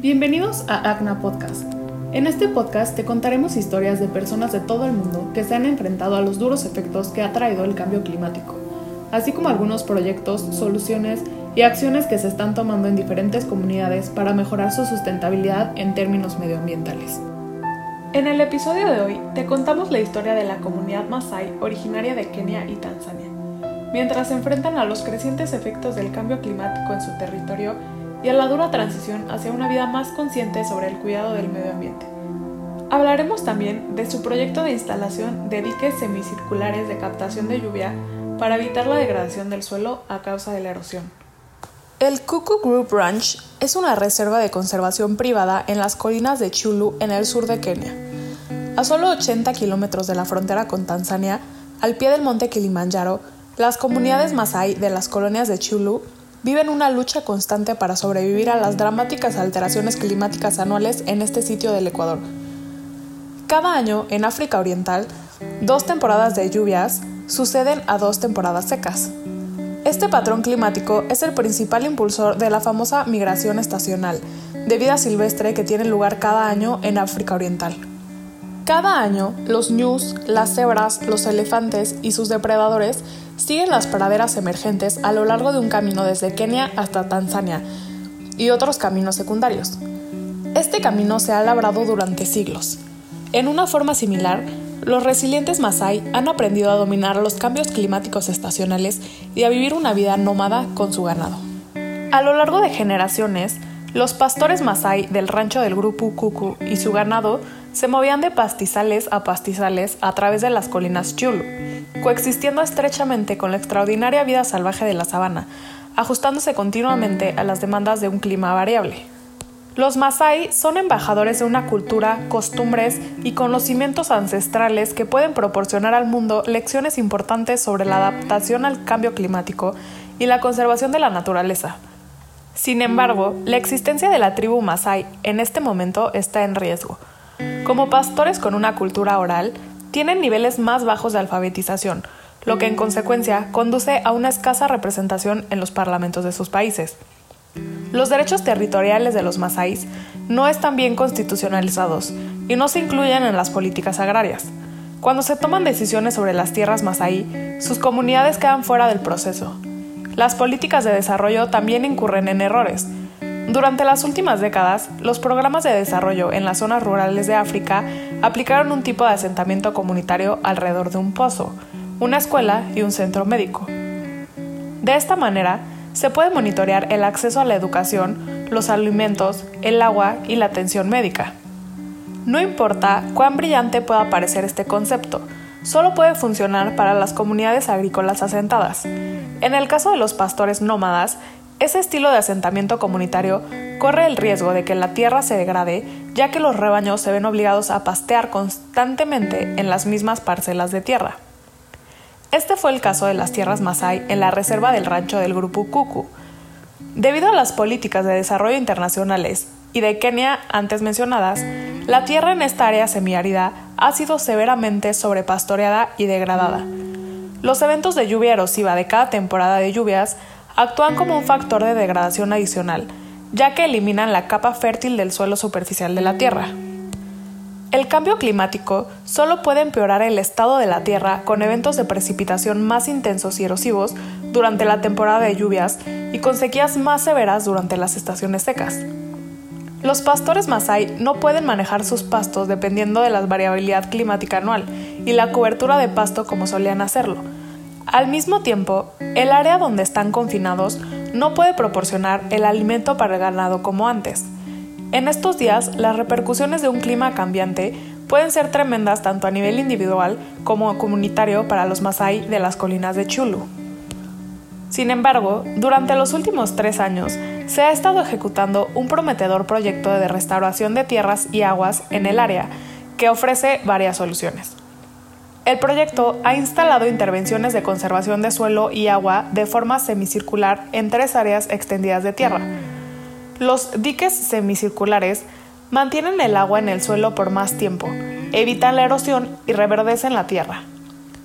Bienvenidos a ACNA Podcast. En este podcast te contaremos historias de personas de todo el mundo que se han enfrentado a los duros efectos que ha traído el cambio climático, así como algunos proyectos, soluciones y acciones que se están tomando en diferentes comunidades para mejorar su sustentabilidad en términos medioambientales. En el episodio de hoy te contamos la historia de la comunidad Masai originaria de Kenia y Tanzania. Mientras se enfrentan a los crecientes efectos del cambio climático en su territorio y a la dura transición hacia una vida más consciente sobre el cuidado del medio ambiente. Hablaremos también de su proyecto de instalación de diques semicirculares de captación de lluvia para evitar la degradación del suelo a causa de la erosión. El Kuku Group Ranch es una reserva de conservación privada en las colinas de Chulu en el sur de Kenia. A solo 80 kilómetros de la frontera con Tanzania, al pie del monte Kilimanjaro, las comunidades Masai de las colonias de Chulu viven una lucha constante para sobrevivir a las dramáticas alteraciones climáticas anuales en este sitio del Ecuador. Cada año, en África Oriental, dos temporadas de lluvias suceden a dos temporadas secas. Este patrón climático es el principal impulsor de la famosa migración estacional de vida silvestre que tiene lugar cada año en África Oriental. Cada año, los ñus, las cebras, los elefantes y sus depredadores siguen las praderas emergentes a lo largo de un camino desde Kenia hasta Tanzania y otros caminos secundarios. Este camino se ha labrado durante siglos. En una forma similar, los resilientes Masai han aprendido a dominar los cambios climáticos estacionales y a vivir una vida nómada con su ganado. A lo largo de generaciones, los pastores Masai del rancho del grupo Kuku y su ganado se movían de pastizales a pastizales a través de las colinas Chulu, coexistiendo estrechamente con la extraordinaria vida salvaje de la sabana, ajustándose continuamente a las demandas de un clima variable. Los Masai son embajadores de una cultura, costumbres y conocimientos ancestrales que pueden proporcionar al mundo lecciones importantes sobre la adaptación al cambio climático y la conservación de la naturaleza. Sin embargo, la existencia de la tribu Masai en este momento está en riesgo, como pastores con una cultura oral, tienen niveles más bajos de alfabetización, lo que en consecuencia conduce a una escasa representación en los parlamentos de sus países. Los derechos territoriales de los masáis no están bien constitucionalizados y no se incluyen en las políticas agrarias. Cuando se toman decisiones sobre las tierras masái, sus comunidades quedan fuera del proceso. Las políticas de desarrollo también incurren en errores, durante las últimas décadas, los programas de desarrollo en las zonas rurales de África aplicaron un tipo de asentamiento comunitario alrededor de un pozo, una escuela y un centro médico. De esta manera, se puede monitorear el acceso a la educación, los alimentos, el agua y la atención médica. No importa cuán brillante pueda parecer este concepto, solo puede funcionar para las comunidades agrícolas asentadas. En el caso de los pastores nómadas, ese estilo de asentamiento comunitario corre el riesgo de que la tierra se degrade, ya que los rebaños se ven obligados a pastear constantemente en las mismas parcelas de tierra. Este fue el caso de las tierras Masai en la reserva del rancho del grupo Kuku. Debido a las políticas de desarrollo internacionales y de Kenia antes mencionadas, la tierra en esta área semiárida ha sido severamente sobrepastoreada y degradada. Los eventos de lluvia erosiva de cada temporada de lluvias actúan como un factor de degradación adicional, ya que eliminan la capa fértil del suelo superficial de la Tierra. El cambio climático solo puede empeorar el estado de la Tierra con eventos de precipitación más intensos y erosivos durante la temporada de lluvias y con sequías más severas durante las estaciones secas. Los pastores Masai no pueden manejar sus pastos dependiendo de la variabilidad climática anual y la cobertura de pasto como solían hacerlo, al mismo tiempo, el área donde están confinados no puede proporcionar el alimento para el ganado como antes. En estos días, las repercusiones de un clima cambiante pueden ser tremendas tanto a nivel individual como comunitario para los Masai de las colinas de Chulu. Sin embargo, durante los últimos tres años se ha estado ejecutando un prometedor proyecto de restauración de tierras y aguas en el área que ofrece varias soluciones. El proyecto ha instalado intervenciones de conservación de suelo y agua de forma semicircular en tres áreas extendidas de tierra. Los diques semicirculares mantienen el agua en el suelo por más tiempo, evitan la erosión y reverdecen la tierra.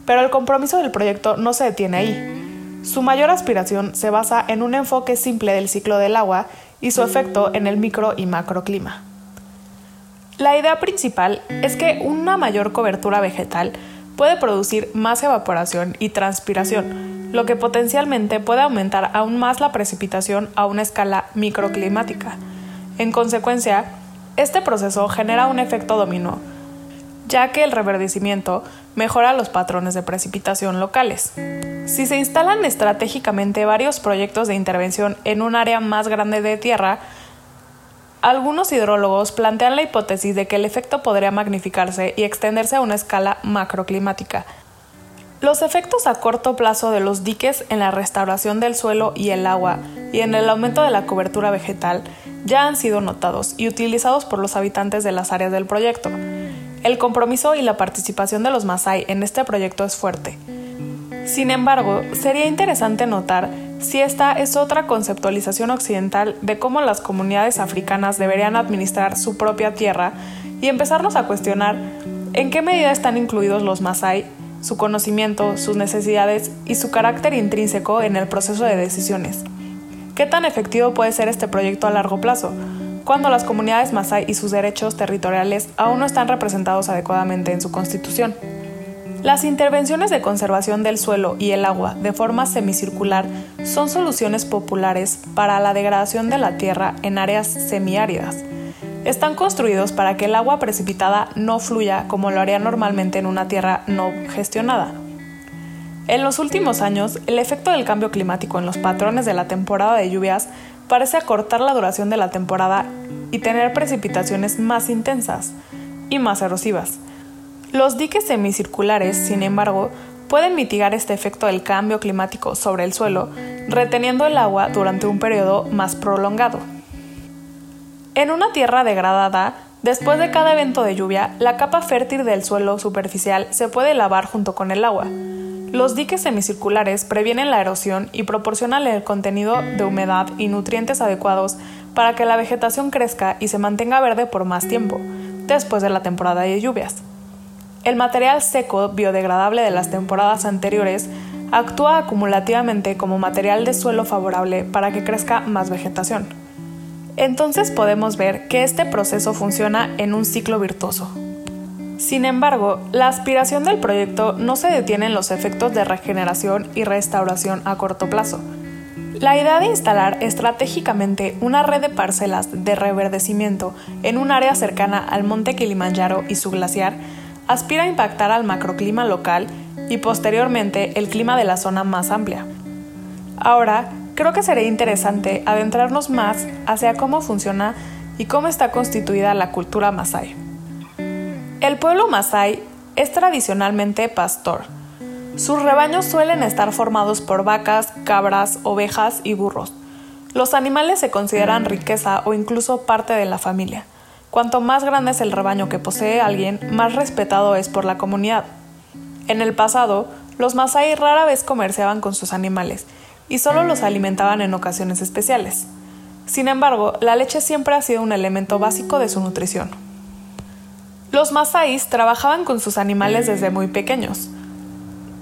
Pero el compromiso del proyecto no se detiene ahí. Su mayor aspiración se basa en un enfoque simple del ciclo del agua y su efecto en el micro y macroclima. La idea principal es que una mayor cobertura vegetal puede producir más evaporación y transpiración, lo que potencialmente puede aumentar aún más la precipitación a una escala microclimática. En consecuencia, este proceso genera un efecto dominó, ya que el reverdecimiento mejora los patrones de precipitación locales. Si se instalan estratégicamente varios proyectos de intervención en un área más grande de tierra, algunos hidrólogos plantean la hipótesis de que el efecto podría magnificarse y extenderse a una escala macroclimática. Los efectos a corto plazo de los diques en la restauración del suelo y el agua y en el aumento de la cobertura vegetal ya han sido notados y utilizados por los habitantes de las áreas del proyecto. El compromiso y la participación de los Masai en este proyecto es fuerte. Sin embargo, sería interesante notar si esta es otra conceptualización occidental de cómo las comunidades africanas deberían administrar su propia tierra y empezarnos a cuestionar en qué medida están incluidos los Masai, su conocimiento, sus necesidades y su carácter intrínseco en el proceso de decisiones. ¿Qué tan efectivo puede ser este proyecto a largo plazo? cuando las comunidades Masai y sus derechos territoriales aún no están representados adecuadamente en su constitución. Las intervenciones de conservación del suelo y el agua de forma semicircular son soluciones populares para la degradación de la tierra en áreas semiáridas. Están construidos para que el agua precipitada no fluya como lo haría normalmente en una tierra no gestionada. En los últimos años, el efecto del cambio climático en los patrones de la temporada de lluvias parece acortar la duración de la temporada y tener precipitaciones más intensas y más erosivas. Los diques semicirculares, sin embargo, pueden mitigar este efecto del cambio climático sobre el suelo, reteniendo el agua durante un periodo más prolongado. En una tierra degradada, después de cada evento de lluvia, la capa fértil del suelo superficial se puede lavar junto con el agua. Los diques semicirculares previenen la erosión y proporcionan el contenido de humedad y nutrientes adecuados para que la vegetación crezca y se mantenga verde por más tiempo, después de la temporada de lluvias. El material seco biodegradable de las temporadas anteriores actúa acumulativamente como material de suelo favorable para que crezca más vegetación. Entonces podemos ver que este proceso funciona en un ciclo virtuoso. Sin embargo, la aspiración del proyecto no se detiene en los efectos de regeneración y restauración a corto plazo. La idea de instalar estratégicamente una red de parcelas de reverdecimiento en un área cercana al monte Kilimanjaro y su glaciar aspira a impactar al macroclima local y posteriormente el clima de la zona más amplia. Ahora, creo que sería interesante adentrarnos más hacia cómo funciona y cómo está constituida la cultura masái. El pueblo masái es tradicionalmente pastor. Sus rebaños suelen estar formados por vacas, cabras, ovejas y burros. Los animales se consideran riqueza o incluso parte de la familia. Cuanto más grande es el rebaño que posee alguien, más respetado es por la comunidad. En el pasado, los masái rara vez comerciaban con sus animales y solo los alimentaban en ocasiones especiales. Sin embargo, la leche siempre ha sido un elemento básico de su nutrición. Los masáis trabajaban con sus animales desde muy pequeños.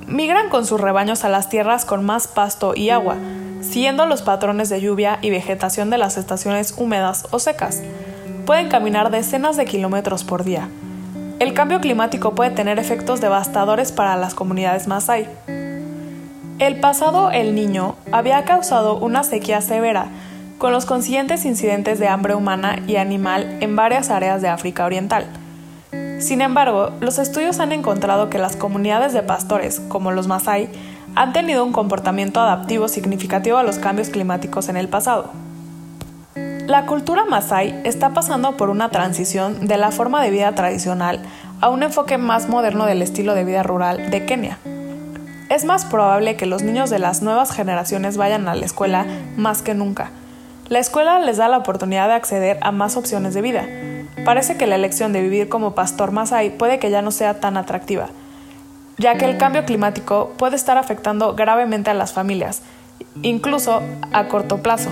Migran con sus rebaños a las tierras con más pasto y agua, siguiendo los patrones de lluvia y vegetación de las estaciones húmedas o secas pueden caminar decenas de kilómetros por día. El cambio climático puede tener efectos devastadores para las comunidades Masái. El pasado El Niño había causado una sequía severa, con los consiguientes incidentes de hambre humana y animal en varias áreas de África Oriental. Sin embargo, los estudios han encontrado que las comunidades de pastores, como los Masái, han tenido un comportamiento adaptivo significativo a los cambios climáticos en el pasado. La cultura masái está pasando por una transición de la forma de vida tradicional a un enfoque más moderno del estilo de vida rural de Kenia. Es más probable que los niños de las nuevas generaciones vayan a la escuela más que nunca. La escuela les da la oportunidad de acceder a más opciones de vida. Parece que la elección de vivir como pastor masái puede que ya no sea tan atractiva, ya que el cambio climático puede estar afectando gravemente a las familias, incluso a corto plazo.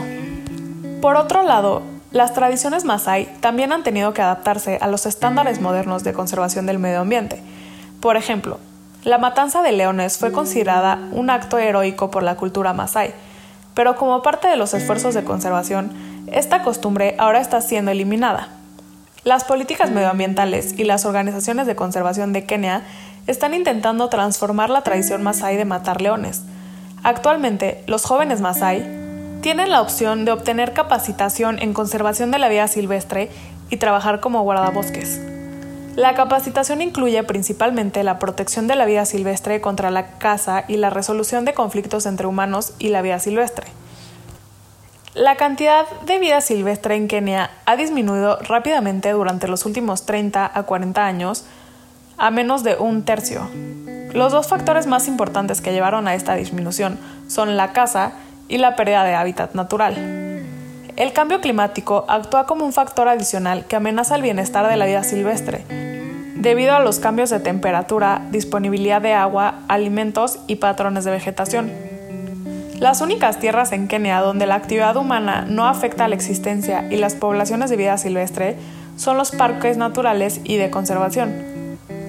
Por otro lado, las tradiciones masái también han tenido que adaptarse a los estándares modernos de conservación del medio ambiente. Por ejemplo, la matanza de leones fue considerada un acto heroico por la cultura masái, pero como parte de los esfuerzos de conservación, esta costumbre ahora está siendo eliminada. Las políticas medioambientales y las organizaciones de conservación de Kenia están intentando transformar la tradición masái de matar leones. Actualmente, los jóvenes masái tienen la opción de obtener capacitación en conservación de la vida silvestre y trabajar como guardabosques. La capacitación incluye principalmente la protección de la vida silvestre contra la caza y la resolución de conflictos entre humanos y la vida silvestre. La cantidad de vida silvestre en Kenia ha disminuido rápidamente durante los últimos 30 a 40 años a menos de un tercio. Los dos factores más importantes que llevaron a esta disminución son la caza y la pérdida de hábitat natural. El cambio climático actúa como un factor adicional que amenaza el bienestar de la vida silvestre, debido a los cambios de temperatura, disponibilidad de agua, alimentos y patrones de vegetación. Las únicas tierras en Kenia donde la actividad humana no afecta a la existencia y las poblaciones de vida silvestre son los parques naturales y de conservación.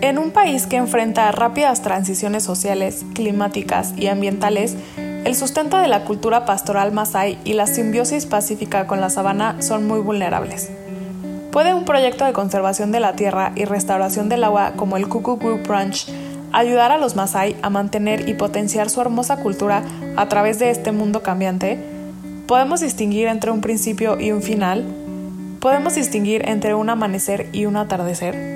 En un país que enfrenta rápidas transiciones sociales, climáticas y ambientales, el sustento de la cultura pastoral masái y la simbiosis pacífica con la sabana son muy vulnerables. ¿Puede un proyecto de conservación de la tierra y restauración del agua como el Cuckoo Group Ranch ayudar a los masái a mantener y potenciar su hermosa cultura a través de este mundo cambiante? ¿Podemos distinguir entre un principio y un final? ¿Podemos distinguir entre un amanecer y un atardecer?